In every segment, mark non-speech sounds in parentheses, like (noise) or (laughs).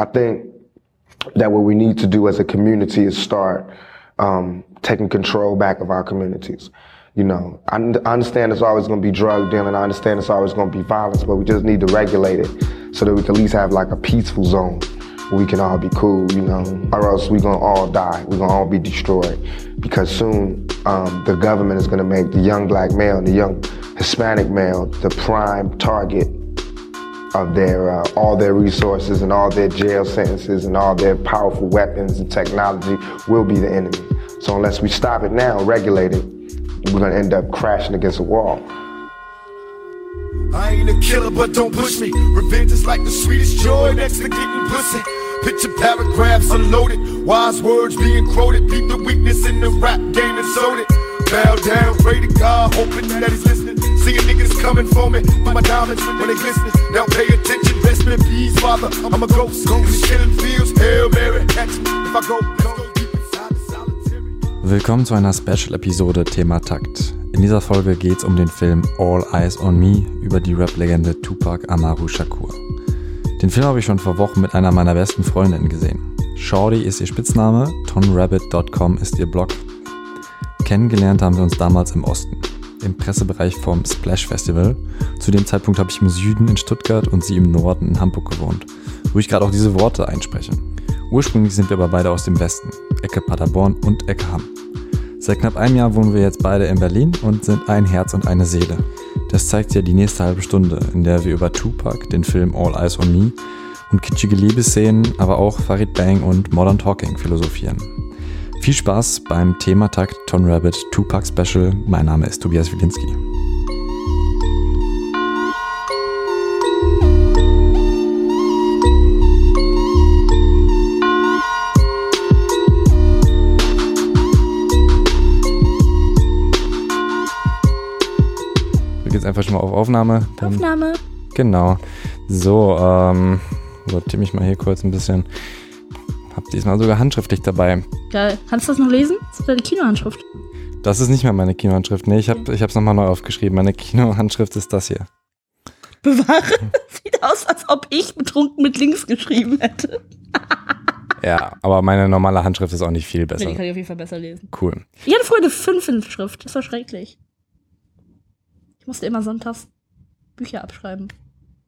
I think that what we need to do as a community is start um, taking control back of our communities. You know, I, understand it's always going to be drug dealing. I understand it's always going to be violence, but we just need to regulate it so that we can at least have like a peaceful zone where we can all be cool, you know, or else we're going to all die. We're to all be destroyed because soon um, the government is going to make the young black male and the young Hispanic male the prime target of their uh, all their resources and all their jail sentences and all their powerful weapons and technology will be the enemy. So unless we stop it now, regulate it, we're gonna end up crashing against a wall. I ain't a killer, but don't push me. Revenge is like the sweetest joy next to getting pussy. Picture paragraphs unloaded, wise words being quoted. Beat the weakness in the rap game and sold it. Bow down, pray to God, hoping that he's listening. Seeing niggas coming for me, for my diamonds when they glistening. Now pay attention, best in peace, father. I'm a ghost, the killing fields. Hail Mary, catch me if I go. Willkommen zu einer Special-Episode Thema Takt. In dieser Folge geht es um den Film All Eyes on Me über die Rap-Legende Tupac Amaru Shakur. Den Film habe ich schon vor Wochen mit einer meiner besten Freundinnen gesehen. Shorty ist ihr Spitzname, tonrabbit.com ist ihr Blog. Kennengelernt haben wir uns damals im Osten, im Pressebereich vom Splash Festival. Zu dem Zeitpunkt habe ich im Süden in Stuttgart und sie im Norden in Hamburg gewohnt, wo ich gerade auch diese Worte einspreche. Ursprünglich sind wir aber beide aus dem Westen, Ecke Paderborn und Ecke Hamm. Seit knapp einem Jahr wohnen wir jetzt beide in Berlin und sind ein Herz und eine Seele. Das zeigt ja die nächste halbe Stunde, in der wir über Tupac, den Film All Eyes on Me und kitschige Liebesszenen, aber auch Farid Bang und Modern Talking philosophieren. Viel Spaß beim Thematakt Ton Rabbit Tupac Special. Mein Name ist Tobias Wilinski. Wir gehen jetzt einfach schon mal auf Aufnahme. Dann, Aufnahme. Genau. So, ähm, sortiere mich mal hier kurz ein bisschen. Hab diesmal sogar handschriftlich dabei. Geil. Kannst du das noch lesen? Das ist deine Kinohandschrift. Das ist nicht mehr meine Kinohandschrift. Nee, ich habe ich hab's nochmal neu aufgeschrieben. Meine Kinohandschrift ist das hier. (laughs) Bewahre. Sieht aus, als ob ich betrunken mit links geschrieben hätte. (laughs) Ja, aber meine normale Handschrift ist auch nicht viel Nee, die besser. kann ich auf jeden Fall besser lesen. Cool. Ich hatte früher eine 5 in Schrift. Das war schrecklich. Ich musste immer sonntags Bücher abschreiben.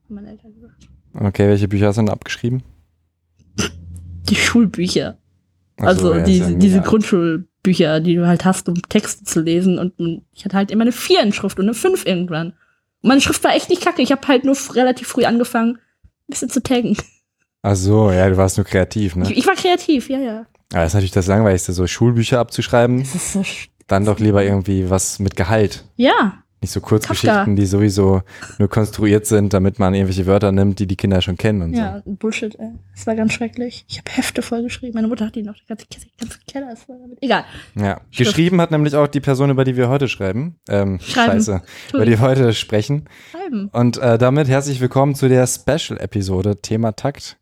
Haben meine Eltern gesagt. Okay, welche Bücher hast du denn abgeschrieben? Die Schulbücher. Ach so, Also ja, diese, ja diese. Grundschulbücher, die du halt hast, um Texte zu lesen. Und ich hatte halt immer eine 4 in Schrift und eine 5 irgendwann. Und meine Schrift war echt nicht kacke. Ich habe halt nur relativ früh angefangen, ein bisschen zu taggen. Ach so, ja, du warst nur kreativ, ne? Ich, ich war kreativ, ja, ja. Ja, das ist natürlich das Langweiligste, so Schulbücher abzuschreiben. Das ist so. Dann doch lieber irgendwie was mit Gehalt. Ja, Nicht so Kurzgeschichten, die sowieso nur konstruiert sind, damit man irgendwelche Wörter nimmt, die die Kinder schon kennen und ja, Bullshit, ey. Das war ganz schrecklich. Ich habe Hefte voll geschrieben. Meine Mutter hat die noch, die ganze, ganze Keller ist voll damit. Egal. so. Ja. Schrift. Geschrieben hat nämlich auch die Person, über die wir heute schreiben. Ähm, Schreiben. Scheiße. Über die wir heute sprechen. Schreiben. Und äh, damit herzlich willkommen zu der Special-Episode Thema Takt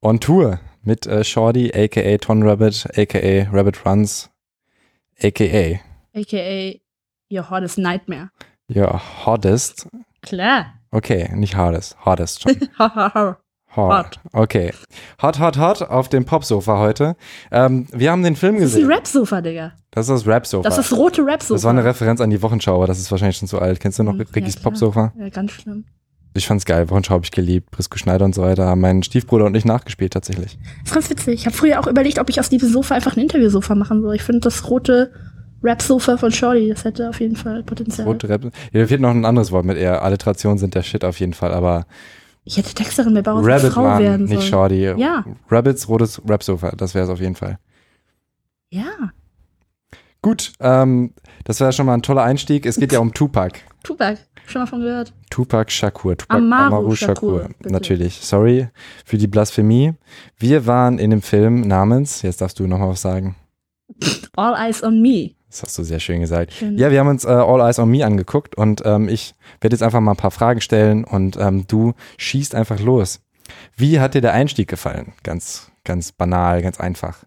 on Tour mit äh, Shorty, aka Ton Rabbit, aka Rabbit Runs, aka AKA Your Hottest Nightmare. Your hottest. Klar. Okay, nicht hardest, hottest schon. (laughs) Ha, ha, ha. Hot. Hot. Okay. Hot, hot, hot auf dem Popsofa heute. Ähm, wir haben den Film Das ist ein gesehen. Rap-Sofa, Digga. Das ist das Rap-Sofa. Das ist das rote Rap-Sofa. Das war eine Referenz an die Wochenschau, aber das ist wahrscheinlich schon zu alt. Kennst du noch Hm, Rickys ja, klar. Popsofa? Ja, ganz schlimm. Ich fand's geil. Wochenschau habe ich geliebt. Brisco Schneider und so weiter. haben Mein Stiefbruder und ich nachgespielt tatsächlich. Das ist ganz witzig. Ich habe früher auch überlegt, ob ich aus diesem Sofa einfach ein Interviewsofa machen soll. Ich finde das rote Rap-Sofa von Shorty, das hätte auf jeden Fall Potenzial. Rote Rap. Ja, mir fehlt noch ein anderes Wort mit eher. Alliterationen sind der Shit auf jeden Fall, aber Ich hätte Texterin bei Bauer Rabbit Frau waren, werden nicht sollen. Shorty. Ja. Rabbits rotes Rap-Sofa, das wäre es auf jeden Fall. Ja, Gut, ähm, das wäre schon mal ein toller Einstieg. Es geht ja um (laughs) Tupac. Tupac. Schon mal von gehört. Tupac Shakur. Tupac Amaru Shakur, bitte. Natürlich. Sorry für die Blasphemie. Wir waren in dem Film namens, jetzt darfst du nochmal was sagen. All Eyes on Me. Das hast du sehr schön gesagt. Schön. Ja, wir haben uns äh, All Eyes on Me angeguckt und ähm, ich werde jetzt einfach mal ein paar Fragen stellen und ähm, du schießt einfach los. Wie hat dir der Einstieg gefallen? Ganz, ganz banal, ganz einfach.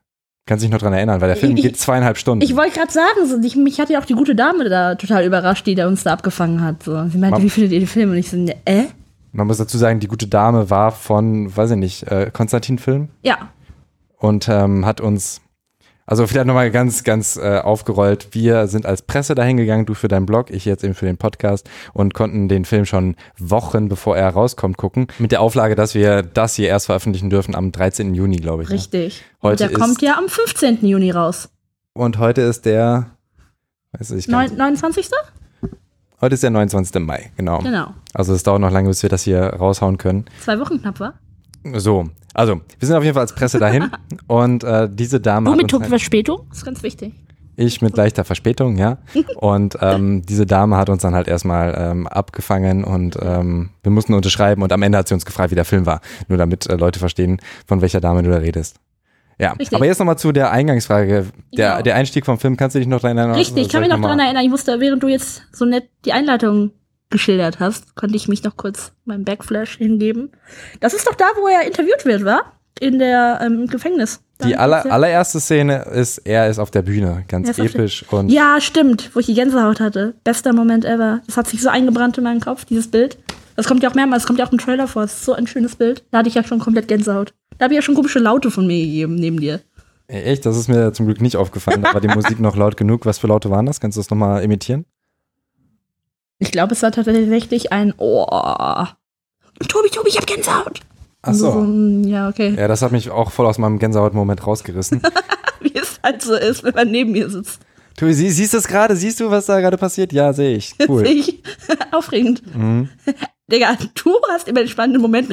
Kannst dich noch dran erinnern, weil der Film Ich- geht zweieinhalb Stunden. Ich wollte gerade sagen, ich, mich hat ja auch die gute Dame da total überrascht, die da uns da abgefangen hat. So. Sie meinte, Mam- wie findet ihr den Film? Und ich so, ne, äh? Man muss dazu sagen, die gute Dame war von, weiß ich nicht, äh, Konstantin Film Ja, und ähm, hat uns, also vielleicht nochmal ganz, ganz äh, aufgerollt. Wir sind als Presse dahin gegangen, du für deinen Blog, ich jetzt eben für den Podcast und konnten den Film schon Wochen bevor er rauskommt gucken. Mit der Auflage, dass wir das hier erst veröffentlichen dürfen am 13. Juni, glaube ich. ne? richtig. Heute Und der kommt ja am 15. Juni raus. Und heute ist der, weiß ich gar Neun, nicht. 29. Heute ist der 29. Mai, genau. Genau. Also es dauert noch lange, bis wir das hier raushauen können. Zwei Wochen knapp, war? So, also wir sind auf jeden Fall als Presse dahin (laughs) und äh, diese Dame Du hat mit halt- Verspätung? Das ist ganz wichtig. Ich mit leichter Verspätung, ja. (laughs) Und ähm, diese Dame hat uns dann halt erstmal ähm, abgefangen und ähm, wir mussten unterschreiben und am Ende hat sie uns gefragt, wie der Film war. Nur damit äh, Leute verstehen, von welcher Dame du da redest. Ja, Richtig. aber jetzt nochmal zu der Eingangsfrage. Der, Ja. der Einstieg vom Film, kannst du dich noch daran erinnern? Richtig, ich kann mich noch daran erinnern. Ich musste, während du jetzt so nett die Einleitung geschildert hast, konnte ich mich noch kurz meinem Backflash hingeben. Das ist doch da, wo er interviewt wird, war? In der ähm, im Gefängnis. Da Die aller, er- allererste Szene ist, er ist auf der Bühne, ganz episch und Ja, stimmt, wo ich die Gänsehaut hatte. Bester Moment ever. Das hat sich so eingebrannt in meinen Kopf, dieses Bild. Das kommt ja auch mehrmals, das kommt ja auch im Trailer vor. Das ist so ein schönes Bild. Da hatte ich ja schon komplett Gänsehaut. Da habe ich ja schon komische Laute von mir gegeben, neben dir. Echt, das ist mir zum Glück nicht aufgefallen. (laughs) Da war die Musik noch laut genug. Was für Laute waren das? Kannst du das nochmal imitieren? Ich glaube, es war tatsächlich ein Oh. Tobi, Tobi, ich hab Gänsehaut. Ach so. So, mm, ja, okay. Ja, das hat mich auch voll aus meinem Gänsehaut-Moment rausgerissen. (laughs) Wie es halt so ist, wenn man neben mir sitzt. Du sie, siehst du es gerade? Siehst du, was da gerade passiert? Ja, sehe ich. (laughs) Cool. Sehe ich. (laughs) Aufregend. Mhm. Digga, du hast immer den spannenden Moment.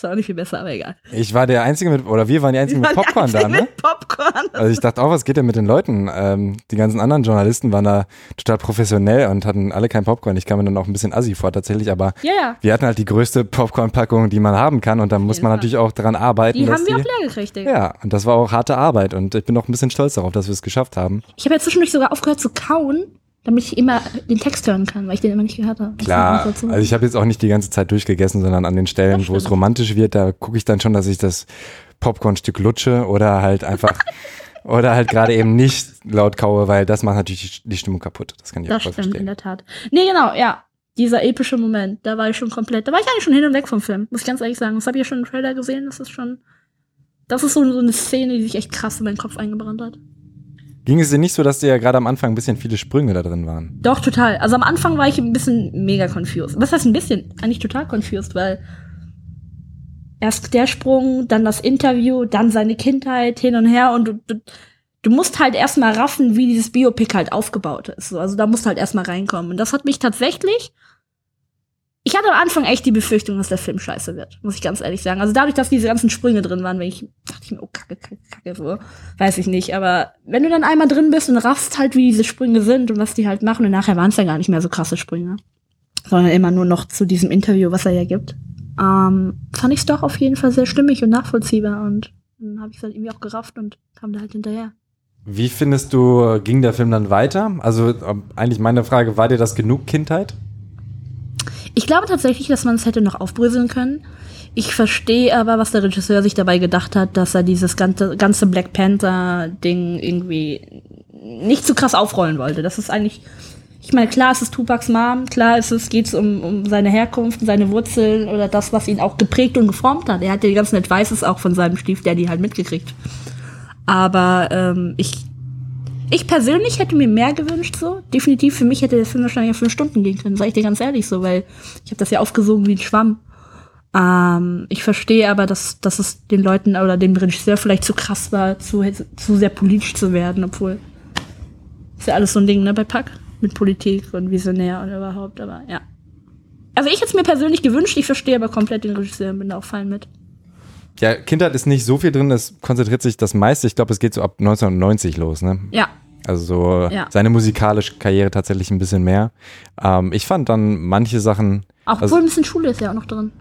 Das war auch nicht viel besser, aber egal. Ich war der Einzige mit, oder wir waren die Einzigen mit Popcorn die da, ne? Mit Popcorn. Also ich dachte auch, was geht denn mit den Leuten? Ähm, die ganzen anderen Journalisten waren da total professionell und hatten alle kein Popcorn. Ich kam mir dann auch ein bisschen assi vor tatsächlich, aber Ja, ja. wir hatten halt die größte Popcorn-Packung, die man haben kann und da muss man natürlich auch daran arbeiten. Die haben wir die, auch leer gekriegt, Digga. Ja, und das war auch harte Arbeit und ich bin auch ein bisschen stolz darauf, dass wir es geschafft haben. Ich habe ja zwischendurch sogar aufgehört zu kauen, damit ich immer den Text hören kann, weil ich den immer nicht gehört habe. Klar, also ich habe jetzt auch nicht die ganze Zeit durchgegessen, sondern an den Stellen, wo es romantisch wird, da gucke ich dann schon, dass ich das Popcornstück lutsche oder halt einfach (laughs) oder halt gerade eben nicht laut kaue, weil das macht natürlich die- Stimmung kaputt. Das kann ich das auch voll stimmt, in verstehen. der Tat. Nee, genau, ja. Dieser epische Moment, da war ich schon komplett, da war ich eigentlich schon hin und weg vom Film, muss ich ganz ehrlich sagen. Das habe ich ja schon im Trailer gesehen, das ist schon, das ist so, so eine Szene, die sich echt krass in meinen Kopf eingebrannt hat. Ging es dir nicht so, dass dir ja gerade am Anfang ein bisschen viele Sprünge da drin waren? Doch, total. Also am Anfang war ich ein bisschen mega confused. Was heißt ein bisschen? Eigentlich total confused, weil erst der Sprung, dann das Interview, dann seine Kindheit hin und her und du, du, du musst halt erstmal raffen, wie dieses Biopic halt aufgebaut ist. So, Also da musst du halt erstmal reinkommen. Und das hat mich tatsächlich. Ich hatte am Anfang echt die Befürchtung, dass der Film scheiße wird, muss ich ganz ehrlich sagen. Also dadurch, dass diese ganzen Sprünge drin waren, wenn ich dachte ich mir, oh Kacke, Kacke, Kacke, so, weiß ich nicht. Aber wenn du dann einmal drin bist und raffst halt, wie diese Sprünge sind und was die halt machen, und nachher waren es ja gar nicht mehr so krasse Sprünge, sondern immer nur noch zu diesem Interview, was er ja gibt, ähm, fand ich es doch auf jeden Fall sehr stimmig und nachvollziehbar und dann habe ich es halt irgendwie auch gerafft und kam da halt hinterher. Wie findest du, ging der Film dann weiter? Also ähm, eigentlich meine Frage, war dir das genug Kindheit? Ich glaube tatsächlich, dass man es hätte noch aufbröseln können. Ich verstehe aber, was der Regisseur sich dabei gedacht hat, dass er dieses ganze, ganze Black Panther-Ding irgendwie nicht zu krass aufrollen wollte. Das ist eigentlich, ich meine, klar ist es Tupacs Mom, klar ist es, geht es um, um seine Herkunft, seine Wurzeln oder das, was ihn auch geprägt und geformt hat. Er hat ja die ganzen Advices auch von seinem Stiefdaddy halt mitgekriegt. Aber ähm, ich, ich persönlich hätte mir mehr gewünscht, so. Definitiv für mich hätte der Film wahrscheinlich auf fünf Stunden gehen können, sag ich dir ganz ehrlich so, weil ich habe das ja aufgesogen wie ein Schwamm. Ähm, ich verstehe aber, dass, dass es den Leuten oder dem Regisseur vielleicht zu krass war, zu, zu sehr politisch zu werden, obwohl ist ja alles so ein Ding, ne, bei Pack mit Politik und Visionär und überhaupt, aber ja. Also ich hätte es mir persönlich gewünscht, ich verstehe aber komplett den Regisseur und bin da auch fein mit. Ja, Kindheit ist nicht so viel drin, es konzentriert sich das meiste. Ich glaube, es geht so ab 1990 los, ne? Ja, Also so Ja. seine musikalische Karriere tatsächlich ein bisschen mehr. Ähm, ich fand dann manche Sachen, auch Also- wohl ein bisschen Schule ist ja auch noch drin.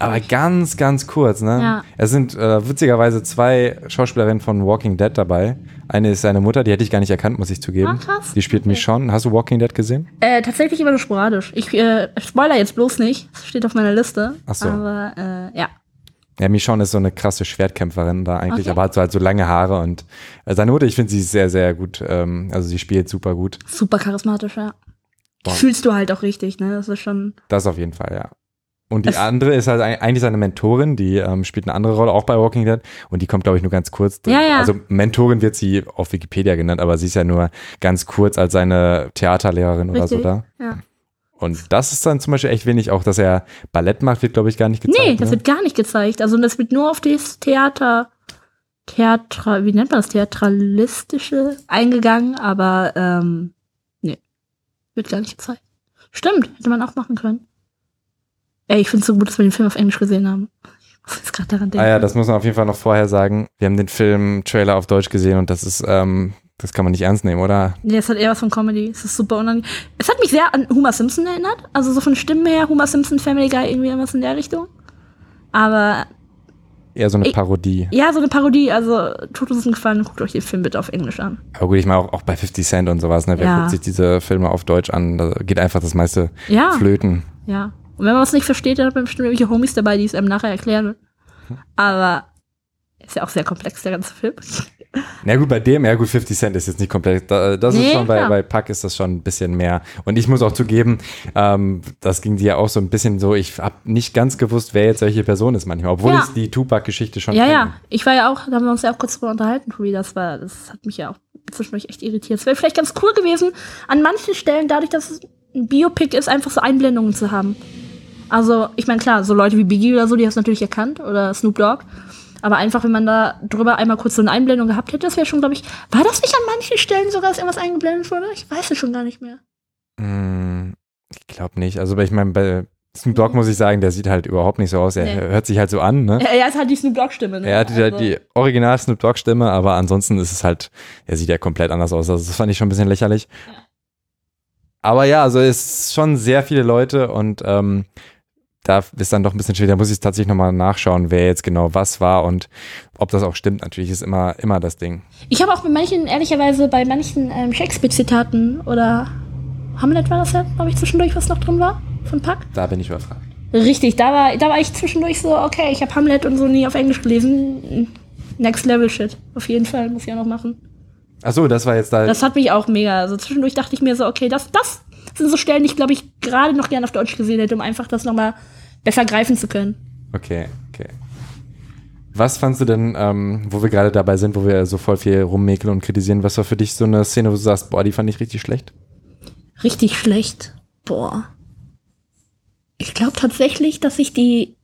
Aber ganz, ganz kurz, ne? Ja. Es sind äh, witzigerweise zwei Schauspielerinnen von Walking Dead dabei. Eine ist seine Mutter, die hätte ich gar nicht erkannt, muss ich zugeben. Ah, krass. Die spielt Okay. Michonne. Hast du Walking Dead gesehen? Äh, tatsächlich immer nur sporadisch. Ich äh, spoiler jetzt bloß nicht. Das steht auf meiner Liste. Ach so. Aber äh, ja. Ja, Michonne ist so eine krasse Schwertkämpferin da eigentlich, Okay. aber hat so halt so lange Haare und äh, seine Mutter, ich finde sie sehr, sehr gut. Ähm, also sie spielt super gut. Super charismatisch, ja. Boah. fühlst du halt auch richtig, ne? Das ist schon. Das auf jeden Fall, ja. Und die Es- andere ist halt eig- eigentlich seine Mentorin, die ähm, spielt eine andere Rolle auch bei Walking Dead und die kommt, glaube ich, nur ganz kurz. drin. Ja, ja. Also Mentorin wird sie auf Wikipedia genannt, aber sie ist ja nur ganz kurz als seine Theaterlehrerin oder so Richtig. da. Ja. Und das ist dann zum Beispiel echt wenig. Auch, dass er Ballett macht, wird, glaube ich, gar nicht gezeigt. Nee, das ne? wird gar nicht gezeigt. Also das wird nur auf das Theater, Theatra, wie nennt man das, Theatralistische eingegangen, aber ähm, nee, wird gar nicht gezeigt. Stimmt, hätte man auch machen können. Ey, ich finde es so gut, dass wir den Film auf Englisch gesehen haben. Ich muss jetzt gerade daran denken. Ah ja, das muss man auf jeden Fall noch vorher sagen. Wir haben den Film-Trailer auf Deutsch gesehen und das ist, ähm, das kann man nicht ernst nehmen, oder? Nee, es hat eher was von Comedy. Es ist super unangenehm. Es hat mich sehr an Homer Simpson erinnert. Also so von Stimmen her, Homer Simpson, Family Guy, irgendwie irgendwas in der Richtung. Aber Eher so eine Ich- Parodie. ja, so eine Parodie. Also tut uns einen Gefallen, guckt euch den Film bitte auf Englisch an. Aber gut, ich meine auch, auch bei 50 Cent und sowas, ne? Wer Ja. guckt sich diese Filme auf Deutsch an? Da geht einfach das meiste Ja. flöten. Ja. Und wenn man was nicht versteht, dann hat man bestimmt irgendwelche Homies dabei, die es einem nachher erklären. Aber ist ja auch sehr komplex, der ganze Film. Na gut, bei dem, ja gut, 50 Cent ist jetzt nicht komplett, da- das ist Nee, schon, bei, bei Pack ist das schon ein bisschen mehr. Und ich muss auch zugeben, ähm, das ging dir ja auch so ein bisschen so, ich habe nicht ganz gewusst, wer jetzt welche Person ist manchmal, obwohl Ja. ich die Tupac-Geschichte schon Ja, kenne. ja. Ich war ja auch, da haben wir uns ja auch kurz drüber unterhalten, Tobi. Das war, das hat mich ja auch zwischendurch echt irritiert. Es wäre vielleicht ganz cool gewesen, an manchen Stellen, dadurch, dass es ein Biopic ist, einfach so Einblendungen zu haben. Also, ich meine, klar, so Leute wie Biggie oder so, die haben es natürlich erkannt, oder Snoop Dogg. Aber einfach, wenn man da drüber einmal kurz so eine Einblendung gehabt hätte, das wäre schon, glaube ich, war das nicht an manchen Stellen sogar, dass irgendwas eingeblendet wurde? Ich weiß es schon gar nicht mehr. Mm, Ich glaube nicht. Also ich meine, bei Snoop Dogg muss ich sagen, der sieht halt überhaupt nicht so aus. Er Nee. hört sich halt so an, ne? Er, er ist halt die Snoop Dogg-Stimme, ne? Er hat die, Also- die original Snoop Dogg Stimme, aber ansonsten ist es halt, er sieht ja komplett anders aus. Also das fand ich schon ein bisschen lächerlich. Aber ja, also es ist schon sehr viele Leute und ähm, da ist dann doch ein bisschen schwierig. Da muss ich tatsächlich nochmal nachschauen, wer jetzt genau was war und ob das auch stimmt. Natürlich ist immer, immer das Ding. Ich habe auch bei manchen, ehrlicherweise, bei manchen ähm, Shakespeare-Zitaten oder Hamlet war das ja, glaube ich, zwischendurch, was noch drin war von Pack. Da bin ich überfragt. Richtig, da war, da war ich zwischendurch so, okay, ich habe Hamlet und so nie auf Englisch gelesen. Next Level Shit. Auf jeden Fall, muss ich auch noch machen. Achso, das war jetzt da. Das hat mich auch mega. Also zwischendurch dachte ich mir so, okay, das, das sind so Stellen, die ich, glaube ich, gerade noch gerne auf Deutsch gesehen hätte, um einfach das nochmal besser greifen zu können. Okay, okay. Was fandst du denn, ähm, wo wir gerade dabei sind, wo wir so voll viel rummäkeln und kritisieren, was war für dich so eine Szene, wo du sagst, boah, die fand ich richtig schlecht? Richtig schlecht. Boah. Ich glaube tatsächlich, dass ich die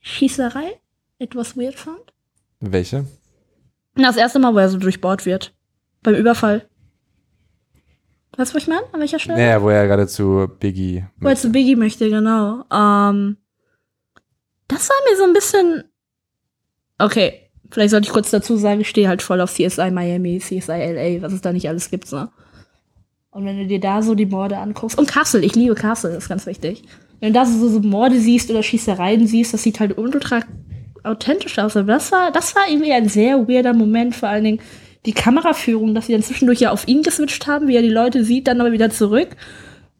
Schießerei etwas weird fand. Welche? Das erste Mal, wo er so durchbohrt wird. Beim Überfall. Weißt du, was ich meine? An welcher Stelle? Naja, wo er gerade zu Biggie. Wo er zu Biggie möchte, genau. Ähm, das war mir so ein bisschen. Okay, vielleicht sollte ich kurz dazu sagen, ich stehe halt voll auf CSI Miami, CSI LA, was es da nicht alles gibt, ne? Und wenn du dir da so die Morde anguckst, und Castle, ich liebe Castle, das ist ganz wichtig. Wenn du da so, so Morde siehst oder Schießereien siehst, das sieht halt ultra authentisch aus. Aber das war, das war irgendwie ein sehr weirder Moment, vor allen Dingen die Kameraführung, dass sie dann zwischendurch ja auf ihn geswitcht haben, wie er die Leute sieht, dann aber wieder zurück.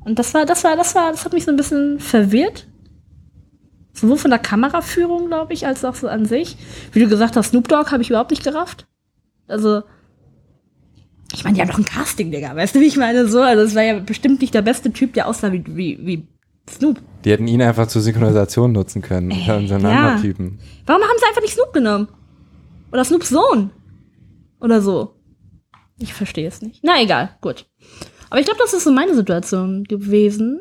Und das war, das war, das war, das hat mich so ein bisschen verwirrt. Sowohl von der Kameraführung, glaube ich, als auch so an sich. Wie du gesagt hast, Snoop Dogg habe ich überhaupt nicht gerafft. Also, ich meine, die haben doch ein Casting, Digga. Weißt du, wie ich meine? So, also es war ja bestimmt nicht der beste Typ, der aussah wie, wie, wie Snoop. Die hätten ihn einfach zur Synchronisation nutzen können. Äh, einen ja. anderen Typen. Warum haben sie einfach nicht Snoop genommen? Oder Snoops Sohn? Oder so. Ich verstehe es nicht. Na egal, gut. Aber ich glaube, das ist so meine Situation gewesen.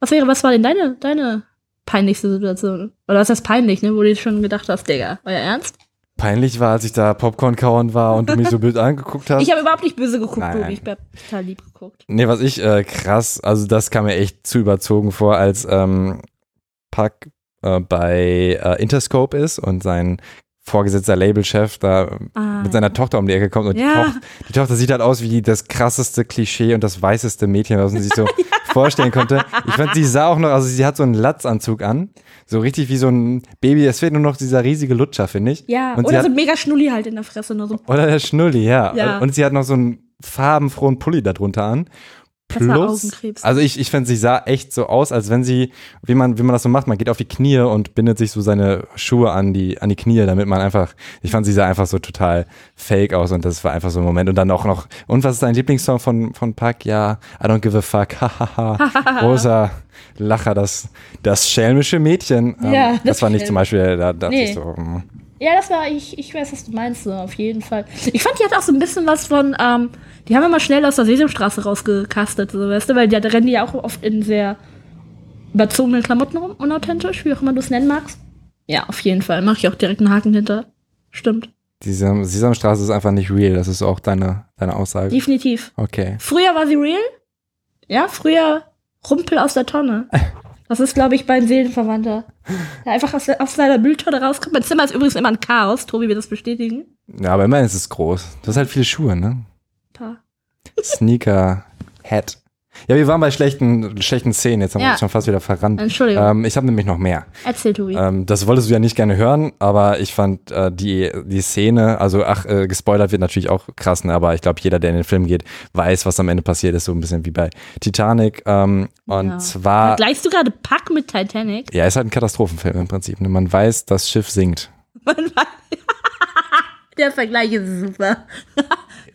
Was wäre, was war denn deine, deine peinlichste Situation? Oder was heißt peinlich, ne? Wo du schon gedacht hast, Digga, euer Ernst? Peinlich war, als ich da Popcorn kauen war und du mich so (laughs) blöd angeguckt hast. Ich habe überhaupt nicht böse geguckt, Nein, nein. Ich hab total lieb geguckt. Nee, was ich äh, krass, also das kam mir echt zu überzogen vor, als ähm, Puck äh, bei äh, Interscope ist und sein vorgesetzter Labelchef da Ah, mit seiner Tochter um die Ecke kommt und Ja. die, Tochter, die Tochter sieht halt aus wie das krasseste Klischee und das weißeste Mädchen, was man sich so (laughs) vorstellen konnte. Ich fand, sie sah auch noch, also sie hat so einen Latzanzug an, so richtig wie so ein Baby. Es fehlt nur noch dieser riesige Lutscher, finde ich. ja, und oder so mega Schnulli halt in der Fresse. Nur so. oder der Schnulli, ja. Ja. Und sie hat noch so einen farbenfrohen Pulli darunter an. Plus, also ich, ich finde, sie sah echt so aus, als wenn sie, wie man, wie man das so macht, man geht auf die Knie und bindet sich so seine Schuhe an die, an die Knie, damit man einfach, ich fand, sie sah einfach so total fake aus und das war einfach so ein Moment. Und dann auch noch, und was ist dein Lieblingssong von, von Park? Ja, I don't give a fuck, hahaha, großer (laughs) Lacher, das, das schelmische Mädchen. Ähm, Ja, das, das war nicht zum Beispiel, da dachte Nee. ich so, mm. Ja, das war, ich, ich weiß, was du meinst, so, auf jeden Fall. Ich fand, die hat auch so ein bisschen was von, ähm, die haben immer schnell aus der Sesamstraße rausgekastet, so, weißt du, weil die, da rennen die ja auch oft in sehr überzogenen Klamotten rum, unauthentisch, wie auch immer du es nennen magst. Ja, auf jeden Fall. Mache ich auch direkt einen Haken hinter. Stimmt. diese Sesamstraße ist einfach nicht real, das ist auch deine, deine Aussage. Definitiv. Okay. Früher war sie real. Ja, früher Rumpel aus der Tonne. (laughs) Das ist, glaube ich, mein Seelenverwandter. Der einfach aus, aus seiner Mülltonne rauskommt. Mein Zimmer ist übrigens immer ein Chaos. Tobi wird das bestätigen. Ja, aber immerhin ist es groß. Du hast halt viele Schuhe, ne? Paar. Sneaker, Hat. Ja, wir waren bei schlechten, schlechten Szenen. Jetzt haben wir Ja. uns schon fast wieder verrannt. Entschuldigung. Ähm, ich habe nämlich noch mehr. Erzähl, Tobi. Ähm, das wolltest du ja nicht gerne hören, aber ich fand äh, die, die Szene, also ach, äh, gespoilert wird natürlich auch krass, ne? aber ich glaube, jeder, der in den Film geht, weiß, was am Ende passiert ist, so ein bisschen wie bei Titanic. Ähm, und Ja. zwar, Vergleichst du gerade Pack mit Titanic? ja, ist halt ein Katastrophenfilm im Prinzip. Ne? Man weiß, das Schiff sinkt. (laughs) Man weiß- (laughs) Der Vergleich ist super.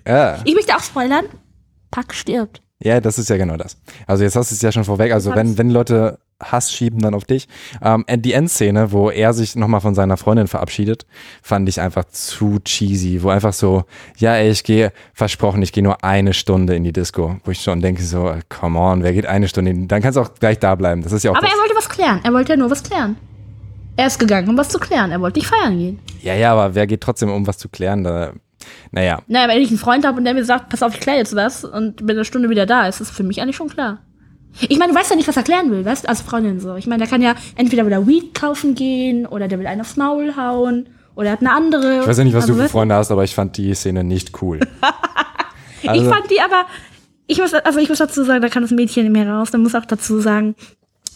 Ja. Ich möchte auch spoilern. Pack stirbt. Ja, das ist ja genau das. Also jetzt hast du es ja schon vorweg. Also wenn, wenn Leute Hass schieben dann auf dich. Ähm, die Endszene, wo er sich nochmal von seiner Freundin verabschiedet, fand ich einfach zu cheesy. Wo einfach so, ja ey, ich gehe, versprochen, ich gehe nur eine Stunde in die Disco. Wo ich schon denke so, äh, come on, wer geht eine Stunde in, dann kannst du auch gleich da bleiben. Das ist ja auch Aber das. er wollte was klären. Er wollte ja nur was klären. Er ist gegangen, um was zu klären. Er wollte nicht feiern gehen. Ja, ja, aber wer geht trotzdem, um was zu klären? Da, naja, Naja, wenn ich einen Freund habe und der mir sagt, pass auf, ich kläre jetzt was und bin eine Stunde wieder da, ist das für mich eigentlich schon klar. Ich meine, du weißt ja nicht, was er klären will, weißt du, als Freundin so. Ich meine, der kann ja entweder wieder Weed kaufen gehen oder der will einen aufs Maul hauen oder er hat eine andere. ich weiß ja nicht, was also, du für Freunde hast, aber ich fand die Szene nicht cool. (laughs) Ich Also- fand die aber, ich muss, also ich muss dazu sagen, da kann das Mädchen nicht mehr raus. Dann muss auch dazu sagen,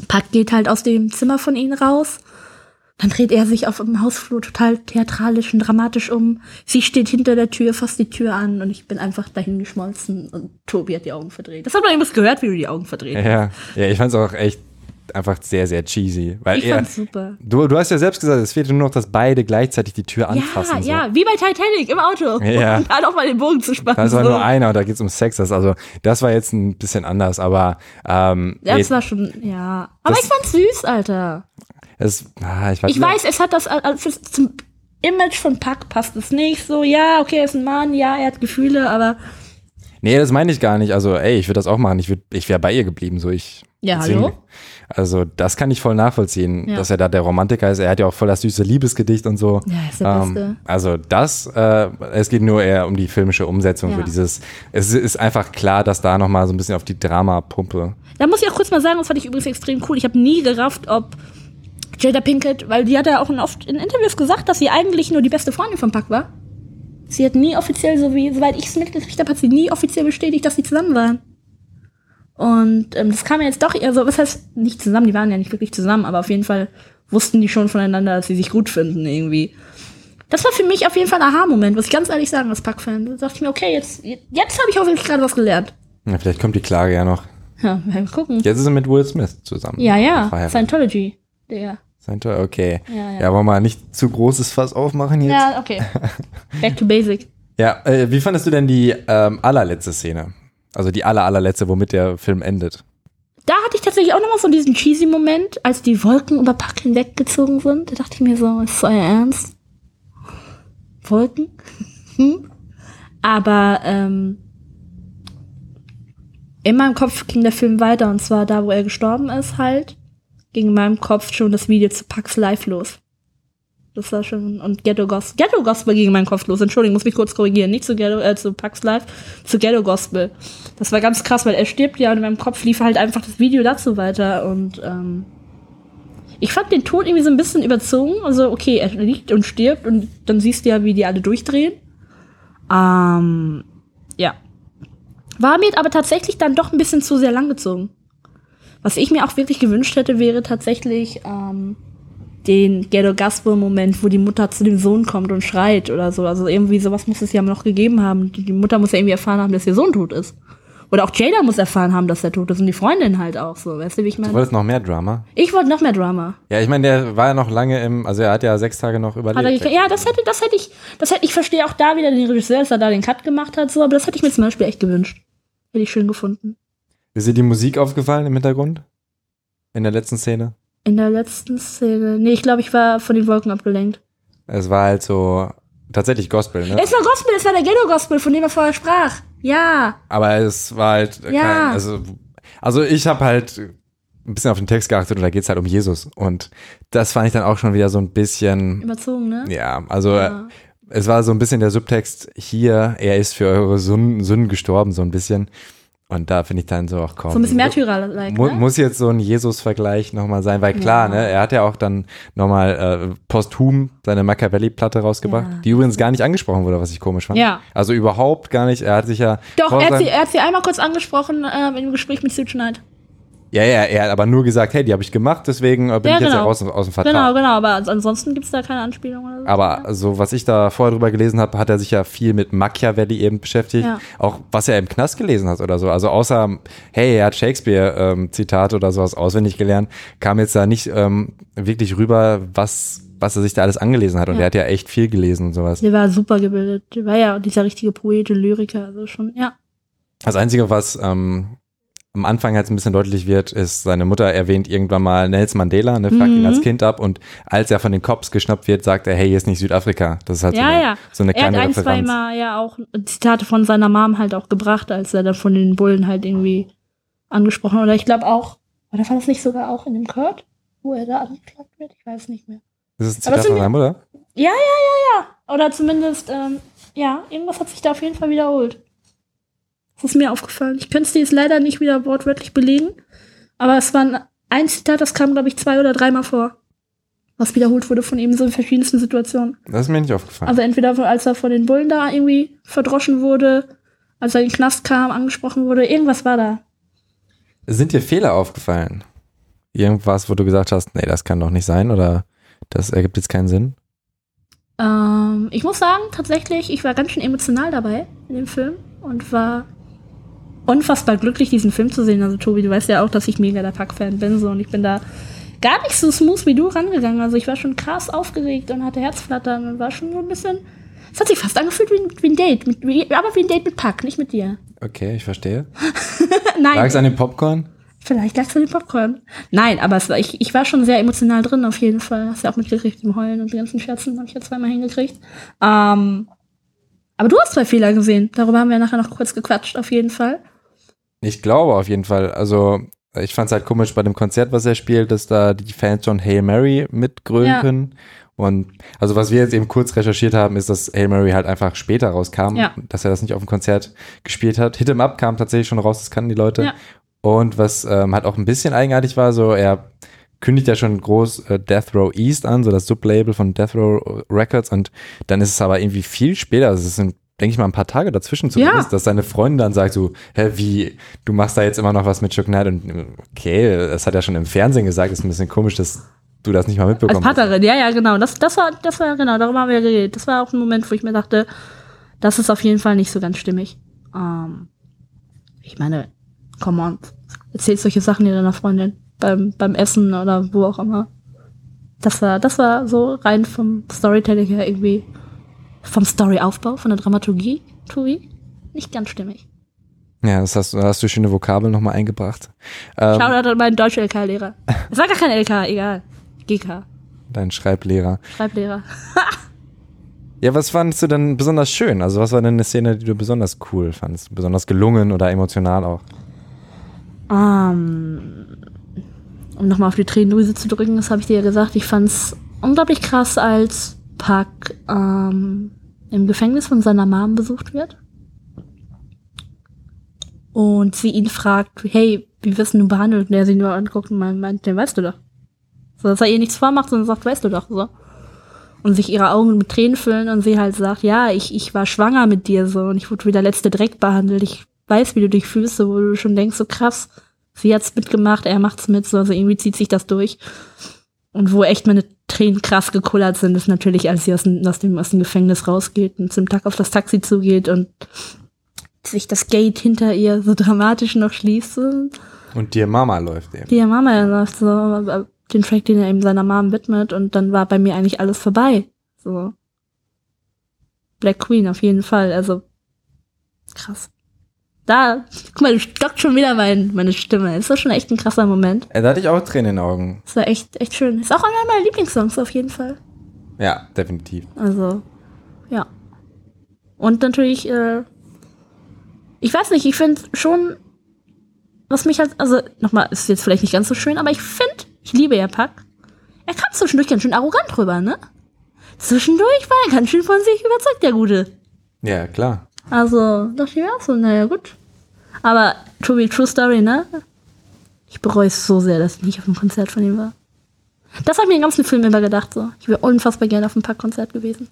Pack geht halt aus dem Zimmer von ihnen raus. Dann dreht er sich auf dem Hausflur total theatralisch und dramatisch um. Sie steht hinter der Tür, fasst die Tür an und ich bin einfach dahin geschmolzen und Tobi hat die Augen verdreht. Das hat man übrigens gehört, wie du die Augen verdreht. ja, ja, ich fand es auch echt einfach sehr, sehr cheesy. Weil Ich er, fand's super. Du, du hast ja selbst gesagt, es fehlt nur noch, dass beide gleichzeitig die Tür anfassen. Ja, so. ja, wie bei Titanic im Auto. (laughs) Ja. Und dann auch mal den Bogen zu spannen. Da ist aber so. nur einer und da geht's um Sex. Das, also, das war jetzt ein bisschen anders, aber ähm, Ja, das nee, war schon, ja. Aber Das- ich fand's süß, Alter. Es, ah, ich weiß, Ich weiß, es hat das äh, fürs, zum Image von Pack passt es nicht. So, ja, okay, er ist ein Mann, ja, er hat Gefühle, aber Nee, das meine ich gar nicht. Also, ey, ich würde das auch machen. Ich, würd- ich wäre bei ihr geblieben. So, ich. Ja, deswegen- hallo? Also, das kann ich voll nachvollziehen, Ja. dass er da der Romantiker ist. Er hat ja auch voll das süße Liebesgedicht und so. Ja, ist der Beste. Also, das, äh, es geht nur eher um die filmische Umsetzung. Ja. So dieses, es ist einfach klar, dass da nochmal so ein bisschen auf die Drama-Pumpe. da muss ich auch kurz mal sagen, das fand ich übrigens extrem cool. Ich habe nie gerafft, ob Jada Pinkett, weil die hat ja auch in oft in Interviews gesagt, dass sie eigentlich nur die beste Freundin von Pack war. Sie hat nie offiziell, so wie, soweit ich es mitgekriegt habe, hat sie nie offiziell bestätigt, dass sie zusammen waren. Und ähm, das kam ja jetzt doch eher so, was heißt nicht zusammen, die waren ja nicht wirklich zusammen, aber auf jeden Fall wussten die schon voneinander, dass sie sich gut finden irgendwie. Das war für mich auf jeden Fall ein Aha-Moment, muss ich ganz ehrlich sagen als Pack-Fan. Da dachte ich mir, okay, jetzt, jetzt habe ich wirklich gerade was gelernt. Ja, vielleicht kommt die Klage ja noch. Ja, mal gucken. Jetzt ist er mit Will Smith zusammen. Ja, ja. Scientology. Der. Scientology, okay. Ja, ja. Ja, wollen wir nicht zu großes Fass aufmachen jetzt? Ja, okay. (laughs) Back to basic. Ja, äh, wie fandest du denn die ähm, allerletzte Szene? Also die aller, allerletzte, womit der Film endet. Da hatte ich tatsächlich auch nochmal so diesen cheesy Moment, als die Wolken über Pack hinweggezogen sind. Da dachte ich mir so, ist das euer Ernst? Wolken? (laughs) Hm? Aber ähm, in meinem Kopf ging der Film weiter und zwar da, wo er gestorben ist, halt, ging in meinem Kopf schon das Video zu Pax Live los. Das war schon, und Ghetto Gospel. Ghetto Gospel ging in meinem Kopf los. Entschuldigung, muss mich kurz korrigieren. Nicht zu Ghetto, äh, zu Pax Live, zu Ghetto Gospel. Das war ganz krass, weil er stirbt ja und in meinem Kopf lief halt einfach das Video dazu weiter und, ähm, ich fand den Tod irgendwie so ein bisschen überzogen. Also, okay, er liegt und stirbt und dann siehst du ja, wie die alle durchdrehen. Ähm, ja. War mir aber tatsächlich dann doch ein bisschen zu sehr langgezogen. Was ich mir auch wirklich gewünscht hätte, wäre tatsächlich ähm, den Ghetto Gospel Moment, wo die Mutter zu dem Sohn kommt und schreit oder so. Also irgendwie sowas muss es ja noch gegeben haben. Die Mutter muss ja irgendwie erfahren haben, dass ihr Sohn tot ist. Oder auch Jada muss erfahren haben, dass er tot ist und die Freundin halt auch so. Weißt du, wie ich Du meine? wolltest noch mehr Drama? Ich wollte noch mehr Drama. Ja, ich meine, der war ja noch lange im, also er hat ja sechs Tage noch er überlebt. ja, das hätte, das hätte ich, das hätte ich verstehe auch da wieder den Regisseur, dass er da den Cut gemacht hat, so, aber das hätte ich mir zum Beispiel echt gewünscht. Hätte ich schön gefunden. Ist dir die Musik aufgefallen im Hintergrund? In der letzten Szene? In der letzten Szene. Nee, ich glaube, ich war von den Wolken abgelenkt. Es war halt so tatsächlich Gospel, ne? Es war Gospel, es war der Ghetto-Gospel, von dem er vorher sprach. Ja. Aber es war halt Ja. kein, also, also ich habe halt ein bisschen auf den Text geachtet und da geht's halt um Jesus. Und das fand ich dann auch schon wieder so ein bisschen, Überzogen, ne? ja, also Ja. es war so ein bisschen der Subtext hier, er ist für eure Sünden, Sünden gestorben, so ein bisschen. Und da finde ich dann so, ach komm. So ein bisschen Märtyrer-like, Mu ne? Muss jetzt so ein Jesus-Vergleich nochmal sein, weil klar, Ja. ne, er hat ja auch dann nochmal äh, posthum seine Machiavelli-Platte rausgebracht, Ja. die übrigens gar nicht angesprochen wurde, was ich komisch fand. Ja. Also überhaupt gar nicht, er hat sich ja Doch, er hat, sie, er hat sie einmal kurz angesprochen ähm, im Gespräch mit Suge Knight. Ja, ja, er hat aber nur gesagt, hey, die habe ich gemacht, deswegen äh, bin Ja, ich jetzt ja genau. raus aus dem Vertrag. Genau, genau, aber ansonsten gibt es da keine Anspielung oder so. Aber so, was ich da vorher drüber gelesen habe, hat er sich ja viel mit Machiavelli eben beschäftigt. Ja. Auch was er im Knast gelesen hat oder so. Also außer, hey, er hat Shakespeare-Zitate oder sowas auswendig gelernt, kam jetzt da nicht ähm, wirklich rüber, was, was er sich da alles angelesen hat. Und Ja. er hat ja echt viel gelesen und sowas. Der war super gebildet. Der war ja dieser richtige Poet und Lyriker, also schon, ja. Das Einzige, was ähm, am Anfang halt ein bisschen deutlich wird, ist, seine Mutter erwähnt irgendwann mal Nelson Mandela, ne, fragt ihn Mhm. als Kind ab und als er von den Cops geschnappt wird, sagt er, hey, hier ist nicht Südafrika. Das ist halt so, Ja, eine, ja. so eine Er hat kleine ein, zwei Referenz. Mal ja auch Zitate von seiner Mom halt auch gebracht, als er dann von den Bullen halt irgendwie angesprochen oder ich glaube auch, oder war das nicht sogar auch in dem Kurt, wo er da angeklagt wird? Ich weiß nicht mehr. Das ist ein Zitat von seiner Mutter? Ja, ja, ja, ja. Oder zumindest, ähm, ja, irgendwas hat sich da auf jeden Fall wiederholt. Das ist mir aufgefallen. Ich könnte es dir jetzt leider nicht wieder wortwörtlich belegen, aber es war ein, Zitat, das kam, glaube ich, zwei oder dreimal vor. Was wiederholt wurde von ihm so in verschiedensten Situationen. Das ist mir nicht aufgefallen. Also entweder als er von den Bullen da irgendwie verdroschen wurde, als er in den Knast kam, angesprochen wurde, irgendwas war da. Sind dir Fehler aufgefallen? Irgendwas, wo du gesagt hast, nee, das kann doch nicht sein oder das ergibt jetzt keinen Sinn? Ähm, ich muss sagen, tatsächlich, ich war ganz schön emotional dabei in dem Film und war unfassbar glücklich, diesen Film zu sehen. Also Tobi, du weißt ja auch, dass ich mega der Pack-Fan bin so und ich bin da gar nicht so smooth wie du rangegangen. Also ich war schon krass aufgeregt und hatte Herzflattern und war schon so ein bisschen. Es hat sich fast angefühlt wie ein, wie ein Date, mit, wie, aber wie ein Date mit Pack, nicht mit dir. (laughs) Okay, ich verstehe. Nein. Lag es an dem Popcorn? Vielleicht lag es an dem Popcorn. Nein, aber es ich, ich war schon sehr emotional drin, auf jeden Fall. Hast ja auch mitgekriegt im Heulen und die ganzen Scherzen habe ich ja zweimal hingekriegt. Ähm, aber du hast zwei Fehler gesehen. Darüber haben wir nachher noch kurz gequatscht, auf jeden Fall. Ich glaube auf jeden Fall. Also ich fand es halt komisch bei dem Konzert, was er spielt, dass da die Fans schon Hail Mary mitgrölen Ja. können. Und also was wir jetzt eben kurz recherchiert haben, ist, dass Hail Mary halt einfach später rauskam, Ja. dass er das nicht auf dem Konzert gespielt hat. Hit 'em Up kam tatsächlich schon raus, das kannten die Leute. Ja. Und was ähm, halt auch ein bisschen eigenartig war, so er kündigt ja schon groß äh, Death Row East an, so das Sublabel von Death Row Records und dann ist es aber irgendwie viel später, also es sind denke ich mal ein paar Tage dazwischen zumindest, dass seine Freundin dann sagt so, hä, wie, du machst da jetzt immer noch was mit Chuck Knight und okay, das hat er schon im Fernsehen gesagt, ist ein bisschen komisch, dass du das nicht mal Als mitbekommen hast. Partnerin, ja, ja, genau. Das, das war, das war, genau, darüber haben wir geredet. Das war auch ein Moment, wo ich mir dachte, das ist auf jeden Fall nicht so ganz stimmig. Ähm, ich meine, come on, erzählst solche Sachen dir deiner Freundin beim, beim Essen oder wo auch immer. Das war, das war so rein vom Storytelling her irgendwie, vom Storyaufbau, von der Dramaturgie, Tobi, nicht ganz stimmig. Ja, das hast, da hast du schöne Vokabeln nochmal eingebracht. Ähm, Shoutout an meinen Deutsch-LK-Lehrer. Es war gar kein LK, egal. GK, dein Schreiblehrer. Schreiblehrer. (laughs) Ja, was fandest du denn besonders schön? Also was war denn eine Szene, die du besonders cool fandest? Besonders gelungen oder emotional auch? Ähm, um nochmal auf die Tränendrüse zu drücken, das habe ich dir ja gesagt, ich fand's unglaublich krass, als Puck ähm, im Gefängnis von seiner Mom besucht wird. Und sie ihn fragt, hey, wie wirst du behandelt? Und er sie nur anguckt und meint, den weißt du doch. So, dass er ihr nichts vormacht, sondern sagt, weißt du doch, so. Und sich ihre Augen mit Tränen füllen und sie halt sagt, ja, ich, ich war schwanger mit dir, so, und ich wurde wie der letzte Dreck behandelt. Ich weiß, wie du dich fühlst, so, wo du schon denkst, so krass, sie hat's mitgemacht, er macht's mit, so, also irgendwie zieht sich das durch. Und wo echt meine Tränen krass gekullert sind, ist natürlich, als sie aus dem, aus dem, aus dem Gefängnis rausgeht und zum Tag auf das Taxi zugeht und sich das Gate hinter ihr so dramatisch noch schließt. Und dir Mama läuft eben. Die Mama läuft so, den Track, den er eben seiner Mom widmet und dann war bei mir eigentlich alles vorbei. So. Black Queen auf jeden Fall, also krass. Da, guck mal, du stockt schon wieder mein, meine Stimme. Ist das schon echt ein krasser Moment. Da hatte ich auch Tränen in den Augen. Das war echt, echt schön. Ist auch einer meiner Lieblingssongs auf jeden Fall. Ja, definitiv. Also, ja. Und natürlich, äh, ich weiß nicht, ich finde schon, was mich halt, also, nochmal, ist jetzt vielleicht nicht ganz so schön, aber ich finde, ich liebe ja Pack. Er kam zwischendurch ganz schön arrogant rüber, ne? Zwischendurch war er ganz schön von sich überzeugt, der Gute. Ja, klar. Also, dachte ich mir auch so, naja, gut. Aber, to be true story, ne? Ich bereue es so sehr, dass ich nicht auf dem Konzert von ihm war. Das habe ich mir den ganzen Film immer gedacht, so. Ich wäre unfassbar gerne auf einem Pack-Konzert gewesen.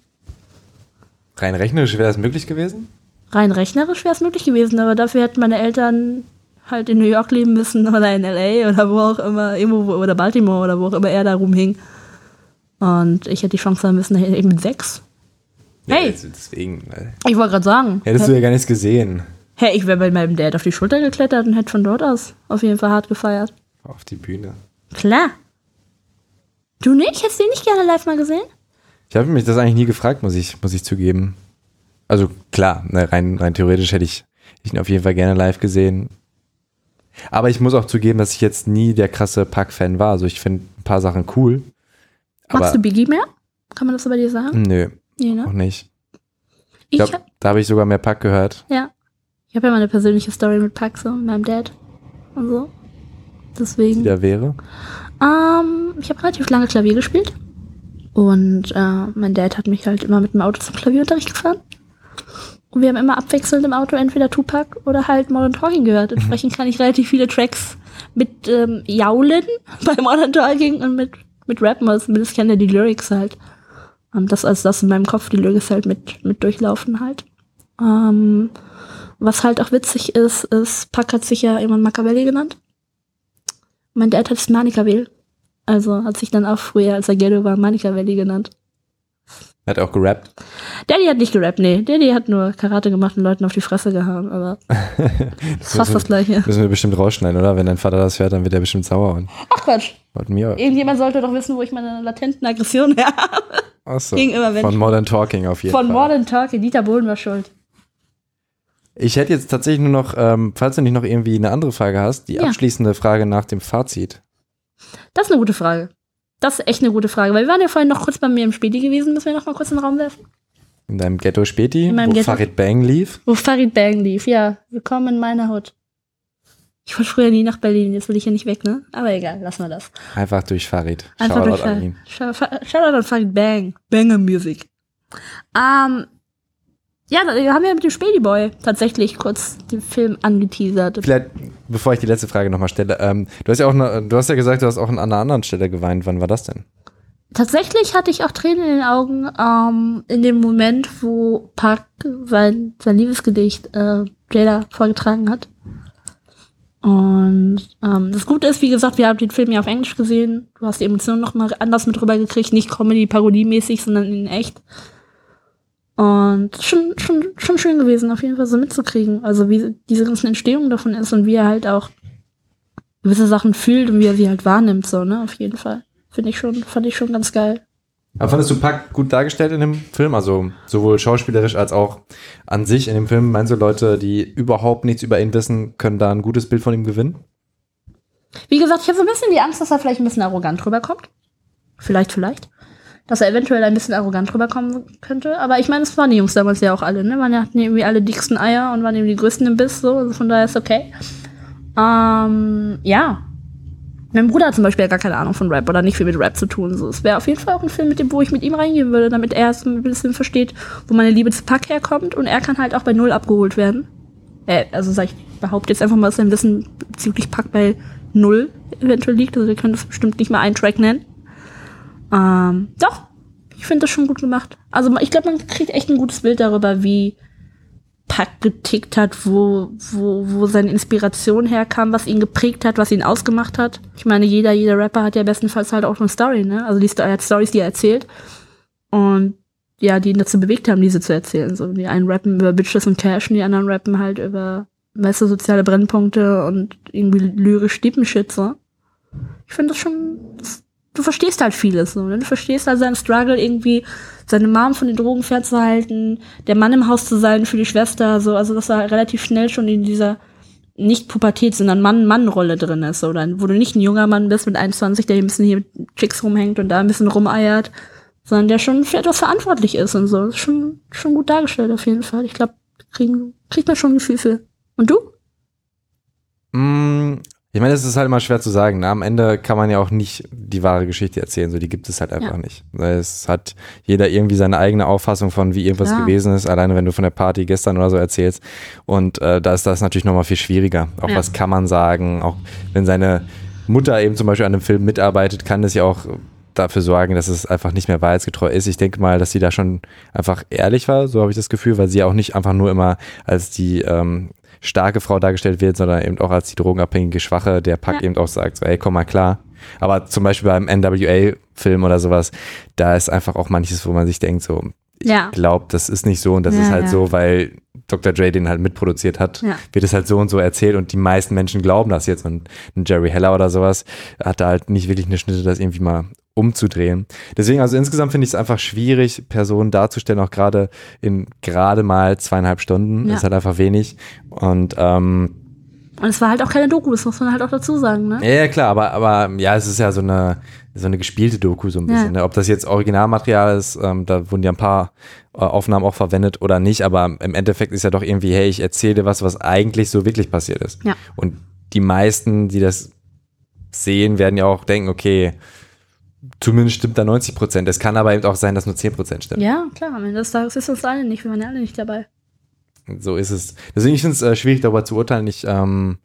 Rein rechnerisch wäre das möglich gewesen? Rein rechnerisch wäre es möglich gewesen, aber dafür hätten meine Eltern halt in New York leben müssen (laughs) oder in LA oder wo auch immer, irgendwo, wo- oder Baltimore oder wo auch immer er da rumhing. Und ich hätte die Chance haben müssen, eben mit sechs. Hey! Ja, des- deswegen. äh, Ich wollte gerade sagen. Hättest du ja gar nichts gesehen. Hey, ich wäre bei meinem Dad auf die Schulter geklettert und hätte von dort aus auf jeden Fall hart gefeiert. Auf die Bühne. Klar. Du nicht? Hättest du ihn nicht gerne live mal gesehen? Ich habe mich das eigentlich nie gefragt, muss ich, muss ich zugeben. Also klar, ne, rein, rein theoretisch hätte ich, ich ihn auf jeden Fall gerne live gesehen. Aber ich muss auch zugeben, dass ich jetzt nie der krasse Pack-Fan war. Also ich finde ein paar Sachen cool. Magst du Biggie mehr? Kann man das so bei dir sagen? nö, Nee, auch ne? nicht. Ich Ich glaube, hab, da habe ich sogar mehr Pack gehört. ja. Ich habe ja mal eine persönliche Story mit Pack, so, mit meinem Dad und so. Deswegen. Die da wäre. Ähm, ich habe relativ lange Klavier gespielt. Und äh, mein Dad hat mich halt immer mit dem Auto zum Klavierunterricht gefahren. Und wir haben immer abwechselnd im Auto entweder Tupac oder halt Modern Talking gehört. Entsprechend kann ich relativ viele Tracks mit ähm, Jaulen (laughs) bei Modern Talking und mit, mit Rappen, also zumindest kenne die Lyrics halt. Und das als das in meinem Kopf die Lyrics halt mit, mit durchlaufen halt. Ähm, was halt auch witzig ist, ist, Pac hat sich ja irgendwann Machiavelli genannt. Mein Dad hat es Machiavelli. Also hat sich dann auch früher, als er Ghetto war, Machiavelli genannt. Hat auch gerappt. Daddy hat nicht gerappt, nee. Daddy hat nur Karate gemacht und Leuten auf die Fresse gehauen, aber (laughs) Das fast das Gleiche. Müssen wir bestimmt rausschneiden, oder? Wenn dein Vater das hört, dann wird er bestimmt sauer. Und Ach Quatsch. Wollten mir. Irgendjemand sollte doch wissen, wo ich meine latenten Aggressionen her habe. Achso. gegenüber Menschen. Von Modern Talking auf jeden Von Fall. Modern Talking, Dieter Bohlen war schuld. Ich hätte jetzt tatsächlich nur noch, ähm, falls du nicht noch irgendwie eine andere Frage hast, die Ja. abschließende Frage nach dem Fazit. Das ist eine gute Frage. Das ist echt eine gute Frage, weil wir waren ja vorhin noch kurz bei mir im Späti gewesen, müssen wir noch mal kurz in den Raum werfen. In deinem Ghetto Späti, In meinem wo Ghetto. Farid Bang lief. Wo Farid Bang lief, ja. Willkommen in meiner Hut. Ich wollte früher nie nach Berlin, jetzt will ich ja nicht weg, ne? Aber egal, lassen wir das. Einfach durch Farid. Einfach Shoutout durch an Farid. ihn. Shou- Fa- Shoutout an Farid Bang. Banger Music. Ähm, ja, wir haben ja mit dem Späti Boy tatsächlich kurz den Film angeteasert. Vielleicht, bevor ich die letzte Frage nochmal stelle, ähm, du hast ja auch, ne, du hast ja gesagt, du hast auch an einer anderen Stelle geweint. Wann war das denn? Tatsächlich hatte ich auch Tränen in den Augen ähm, in dem Moment, wo Park sein, sein Liebesgedicht äh, Jada vorgetragen hat. Und ähm, das Gute ist, wie gesagt, wir haben den Film ja auf Englisch gesehen. Du hast die Emotionen noch mal anders mit rübergekriegt, nicht Comedy-Parodie-mäßig, sondern in echt. Und schon, schon, schon schön gewesen, auf jeden Fall so mitzukriegen. Also wie diese ganzen Entstehung davon ist und wie er halt auch gewisse Sachen fühlt und wie er sie halt wahrnimmt, so, ne, auf jeden Fall. Finde ich schon, fand ich schon ganz geil. Aber fandest du Pack gut dargestellt in dem Film? Also sowohl schauspielerisch als auch an sich in dem Film? Meinst du, Leute, die überhaupt nichts über ihn wissen, können da ein gutes Bild von ihm gewinnen? Wie gesagt, ich habe so ein bisschen die Angst, dass er vielleicht ein bisschen arrogant rüberkommt. Vielleicht, vielleicht. Dass er eventuell ein bisschen arrogant rüberkommen könnte. Aber ich meine, es waren die Jungs damals ja auch alle, ne? Man hatten irgendwie alle dicksten Eier und waren eben die größten im Biss, so. Also von daher ist okay. Ähm, ja. Mein Bruder hat zum Beispiel gar keine Ahnung von Rap oder nicht viel mit Rap zu tun. So, es wäre auf jeden Fall auch ein Film, mit dem, wo ich mit ihm reingehen würde, damit er es ein bisschen versteht, wo meine Liebe zu Pack herkommt und er kann halt auch bei Null abgeholt werden. Äh, also sag ich behaupte jetzt einfach mal, dass sein Wissen bezüglich Pack bei Null eventuell liegt. Also wir können das bestimmt nicht mal einen Track nennen. Ähm, doch, ich finde das schon gut gemacht. Also ich glaube, man kriegt echt ein gutes Bild darüber, wie Pack getickt hat, wo, wo, wo seine Inspiration herkam, was ihn geprägt hat, was ihn ausgemacht hat. Ich meine, jeder, jeder Rapper hat ja bestenfalls halt auch eine Story, ne? Also die er hat Stories, die er erzählt. Und ja, die ihn dazu bewegt haben, diese zu erzählen. So, die einen rappen über Bitches und Cash und die anderen rappen halt über, weißt du, soziale Brennpunkte und irgendwie lyrisch Deepenshit, so. Ich finde das schon, das, du verstehst halt vieles, so, ne? Du verstehst halt seinen Struggle irgendwie, seine Mom von den Drogen fernzuhalten, der Mann im Haus zu sein für die Schwester, so, also dass er relativ schnell schon in dieser nicht Pubertät, sondern Mann-Mann-Rolle drin ist, oder wo du nicht ein junger Mann bist mit 21, der ein bisschen hier mit Chicks rumhängt und da ein bisschen rumeiert, sondern der schon für etwas verantwortlich ist und so. Das ist schon, schon gut dargestellt auf jeden Fall. Ich glaube, kriegen, kriegt man schon ein Gefühl für. Und du? Mm, ich meine, es ist halt immer schwer zu sagen. Ne? Am Ende kann man ja auch nicht die wahre Geschichte erzählen. So, die gibt es halt einfach Ja. nicht. Es hat jeder irgendwie seine eigene Auffassung von, wie irgendwas Ja. gewesen ist. Alleine wenn du von der Party gestern oder so erzählst. Und äh, da ist das natürlich nochmal viel schwieriger. Auch Ja. was kann man sagen? Auch wenn seine Mutter eben zum Beispiel an einem Film mitarbeitet, kann das ja auch dafür sorgen, dass es einfach nicht mehr wahrheitsgetreu ist. Ich denke mal, dass sie da schon einfach ehrlich war, so habe ich das Gefühl, weil sie ja auch nicht einfach nur immer als die ähm, starke Frau dargestellt wird, sondern eben auch als die drogenabhängige Schwache, der Pack Ja. eben auch sagt, so, ey, komm mal klar. Aber zum Beispiel beim NWA-Film oder sowas, da ist einfach auch manches, wo man sich denkt, so, ich Ja. glaube, das ist nicht so und das Ja, ist halt ja. so, weil Dr. Dre den halt mitproduziert hat, wird es halt so und so erzählt und die meisten Menschen glauben das jetzt und ein Jerry Heller oder sowas hat da halt nicht wirklich eine Schnitte, das irgendwie mal umzudrehen. Deswegen, also insgesamt finde ich es einfach schwierig, Personen darzustellen, auch gerade in gerade mal zweieinhalb Stunden. Ja. Ist halt einfach wenig. Und ähm, Und es war halt auch keine Doku, das muss man halt auch dazu sagen, ne? ja, ja, klar, aber, aber ja, es ist ja so eine, so eine gespielte Doku so ein Ja. bisschen. Ne? Ob das jetzt Originalmaterial ist, ähm, da wurden ja ein paar äh, Aufnahmen auch verwendet oder nicht, aber im Endeffekt ist ja doch irgendwie, hey, ich erzähle was, was eigentlich so wirklich passiert ist. Ja. Und die meisten, die das sehen, werden ja auch denken, okay, zumindest stimmt da 90 Prozent. Es kann aber eben auch sein, dass nur 10 Prozent stimmt. Ja, klar, am Ende des Tages ist uns alle nicht, wir waren ja alle nicht dabei. So ist es. Deswegen, ich finde es äh, schwierig, darüber zu urteilen. Ich ähm,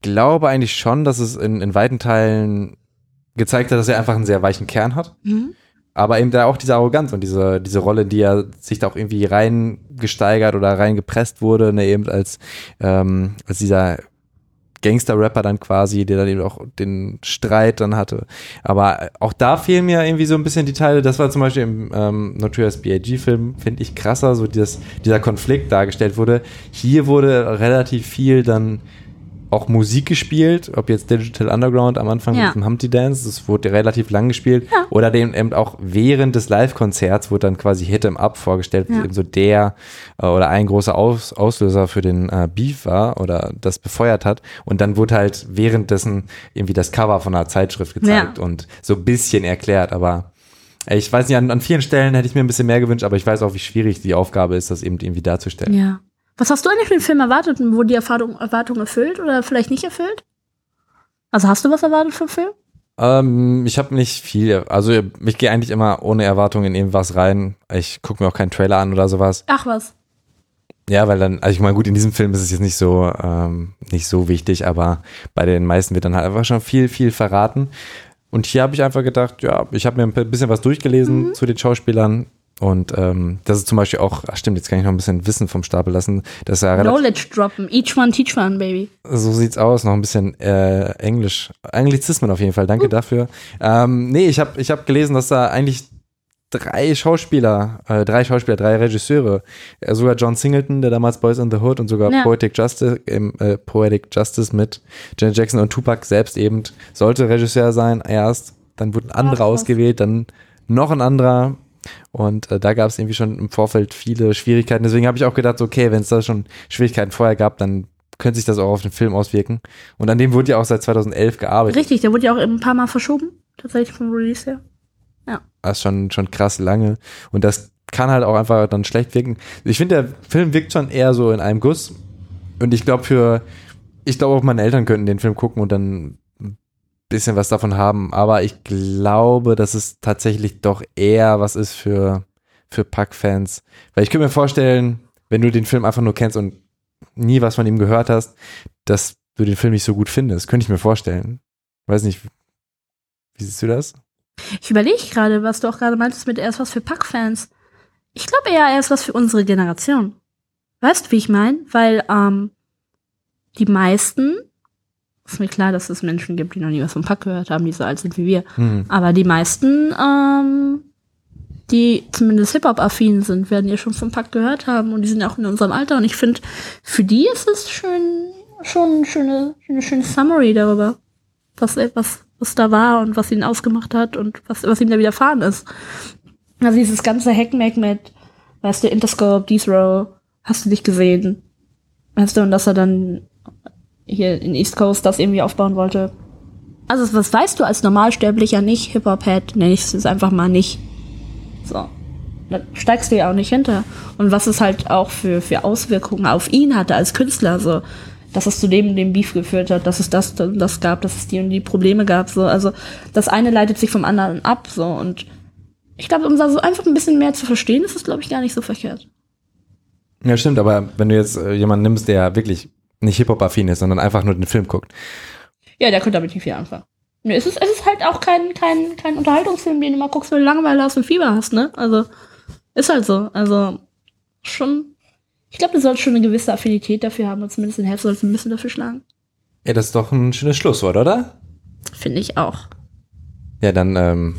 glaube eigentlich schon, dass es in, in weiten Teilen gezeigt hat, dass er einfach einen sehr weichen Kern hat. Mhm. Aber eben da auch diese Arroganz und diese, diese Rolle, die er sich da auch irgendwie reingesteigert oder reingepresst wurde, ne, eben als, ähm, als dieser Gangster-Rapper dann quasi, der dann eben auch den Streit dann hatte. Aber auch da fehlen mir irgendwie so ein bisschen die Teile. Das war zum Beispiel im ähm, Notorious B.I.G.-Film, finde ich krasser, so dieses, dieser Konflikt dargestellt wurde. Hier wurde relativ viel dann auch Musik gespielt, ob jetzt Digital Underground am Anfang Ja. mit dem Humpty Dance, das wurde relativ lang gespielt, Ja. oder dem eben auch während des Live-Konzerts wurde dann quasi Hit 'em Up vorgestellt, Ja. eben so der äh, oder ein großer Aus Auslöser für den äh, Beef war oder das befeuert hat. Und dann wurde halt währenddessen irgendwie das Cover von einer Zeitschrift gezeigt und so ein bisschen erklärt, aber ich weiß nicht, an, an vielen Stellen hätte ich mir ein bisschen mehr gewünscht, aber ich weiß auch, wie schwierig die Aufgabe ist, das eben irgendwie darzustellen. Ja. Was hast du eigentlich für den Film erwartet und wurde die Erwartung, Erwartung erfüllt oder vielleicht nicht erfüllt? Also hast du was erwartet vom Film? Ähm, ich habe nicht viel, also ich gehe eigentlich immer ohne Erwartungen in irgendwas rein. Ich gucke mir auch keinen Trailer an oder sowas. Ach was. Ja, weil dann, also ich meine, gut, in diesem Film ist es jetzt nicht so, ähm, nicht so wichtig, aber bei den meisten wird dann halt einfach schon viel, viel verraten. Und hier habe ich einfach gedacht, ja, ich habe mir ein bisschen was durchgelesen zu den Schauspielern. Und ähm, das ist zum Beispiel auch, ach stimmt, jetzt kann ich noch ein bisschen Wissen vom Stapel lassen. Das ja Knowledge droppen. Each one teach one, baby. so sieht's aus, noch ein bisschen äh, Englisch. Anglizismen auf jeden Fall, danke dafür. Ähm, nee, ich habe ich hab gelesen, dass da eigentlich drei Schauspieler, äh, drei Schauspieler, drei Regisseure, äh, sogar John Singleton, der damals Boys in the Hood und sogar Ja. Poetic Justice, im, äh, Poetic Justice mit Janet Jackson und Tupac selbst eben, sollte Regisseur sein erst, dann wurden andere krass. ausgewählt, dann noch ein anderer und äh, da gab es irgendwie schon im Vorfeld viele Schwierigkeiten. Deswegen habe ich auch gedacht, okay, wenn es da schon Schwierigkeiten vorher gab, dann könnte sich das auch auf den Film auswirken. Und an dem wurde ja auch seit 2011 gearbeitet. Richtig, der wurde ja auch ein paar Mal verschoben. Tatsächlich vom Release her. Das ist schon, schon krass lange. Und das kann halt auch einfach dann schlecht wirken. Ich finde, der Film wirkt schon eher so in einem Guss. Und ich glaube, für, ich glaube auch meine Eltern könnten den Film gucken und dann bisschen was davon haben. Aber ich glaube, dass es tatsächlich doch eher was ist für, für Pack-Fans. Weil ich könnte mir vorstellen, wenn du den Film einfach nur kennst und nie was von ihm gehört hast, dass du den Film nicht so gut findest. Könnte ich mir vorstellen. Weiß nicht, wie siehst du das? Ich überlege gerade, was du auch gerade meintest mit er ist was für Pack-Fans. Ich glaube eher, er ist was für unsere Generation. Weißt du, wie ich meine? Weil ähm, die meisten, ist mir klar, dass es Menschen gibt, die noch nie was vom Pack gehört haben, die so alt sind wie wir. Hm. Aber die meisten ähm, die zumindest Hip-Hop-affin sind, werden ja schon vom Pakt gehört haben und die sind ja auch in unserem Alter. Und ich finde, für die ist es schön, schon eine schöne, eine schöne Summary darüber, was, was, was da war und was ihn ausgemacht hat und was, was ihm da widerfahren ist. Also dieses ganze Hackmack mit, weißt du, Interscope, Death Row, hast du dich gesehen? Weißt du, und dass er dann hier in East Coast das irgendwie aufbauen wollte. Also was weißt du als Normalsterblicher nicht? Hip-Hop-Head nenne ich es einfach mal nicht. So. Da steigst du ja auch nicht hinter. Und was es halt auch für, für Auswirkungen auf ihn hatte als Künstler, so, dass es zu dem dem Beef geführt hat, dass es das das gab, dass es die und die Probleme gab, so. Also, das eine leitet sich vom anderen ab, so. Und ich glaube, um da so einfach ein bisschen mehr zu verstehen, ist es, glaube ich, gar nicht so verkehrt. Ja, stimmt, aber wenn du jetzt äh, jemanden nimmst, der wirklich nicht Hip-Hop-affin ist, sondern einfach nur den Film guckt. Ja, der könnte damit nicht viel anfangen. Nö, es ist, es ist halt auch kein, kein, kein Unterhaltungsfilm, den du mal guckst, wenn du Langeweile hast und Fieber hast, ne? Also, ist halt so. Also, schon. Ich glaube, du sollst schon eine gewisse Affinität dafür haben und zumindest ein Herz sollst ein bisschen dafür schlagen. Ja, das ist doch ein schönes Schlusswort, oder? Finde ich auch. Ja, dann ähm,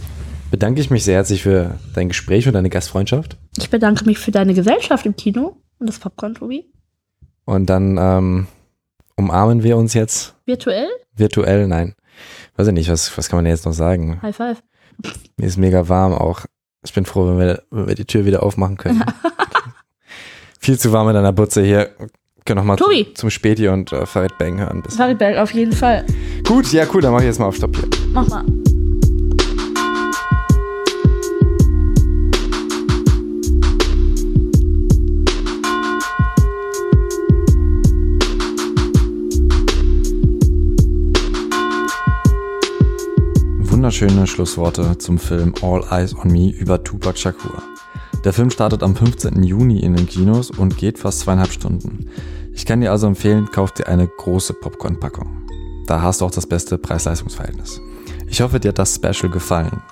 bedanke ich mich sehr herzlich für dein Gespräch und deine Gastfreundschaft. Ich bedanke mich für deine Gesellschaft im Kino und das Popcorn, Tobi. Und dann ähm, umarmen wir uns jetzt. Virtuell? Virtuell, nein. Weiß ich nicht, was, was kann man jetzt noch sagen? High five. Mir ist mega warm auch. Ich bin froh, wenn wir, wenn wir die Tür wieder aufmachen können. (laughs) Viel zu warm in deiner Butze hier. Können noch mal Tobi. zum, Späti und äh, Farid Bang hören. Bis. Farid Bang, auf jeden Fall. Gut, ja cool, dann mach ich jetzt mal auf Stopp hier. Mach mal. Wunderschöne Schlussworte zum Film All Eyes on Me über Tupac Shakur. Der Film startet am 15. Juni in den Kinos und geht fast zweieinhalb Stunden. Ich kann dir also empfehlen, kauf dir eine große Popcorn-Packung. Da hast du auch das beste Preis-Leistungs-Verhältnis. Ich hoffe, dir hat das Special gefallen.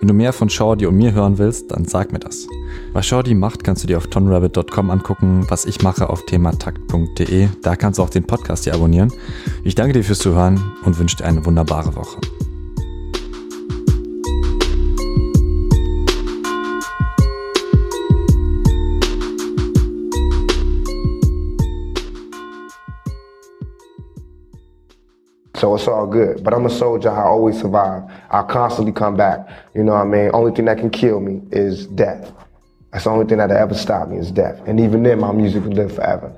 Wenn du mehr von Shorty und mir hören willst, dann sag mir das. Was Shorty macht, kannst du dir auf tonrabbit.com angucken, was ich mache auf thematakt.de. Da kannst du auch den Podcast hier abonnieren. Ich danke dir fürs Zuhören und wünsche dir eine wunderbare Woche. So it's all good. But I'm a soldier. I always survive. I'll constantly come back. You know what I mean? Only thing that can kill me is death. That's the only thing that'll ever stop me is death. And even then, my music will live forever.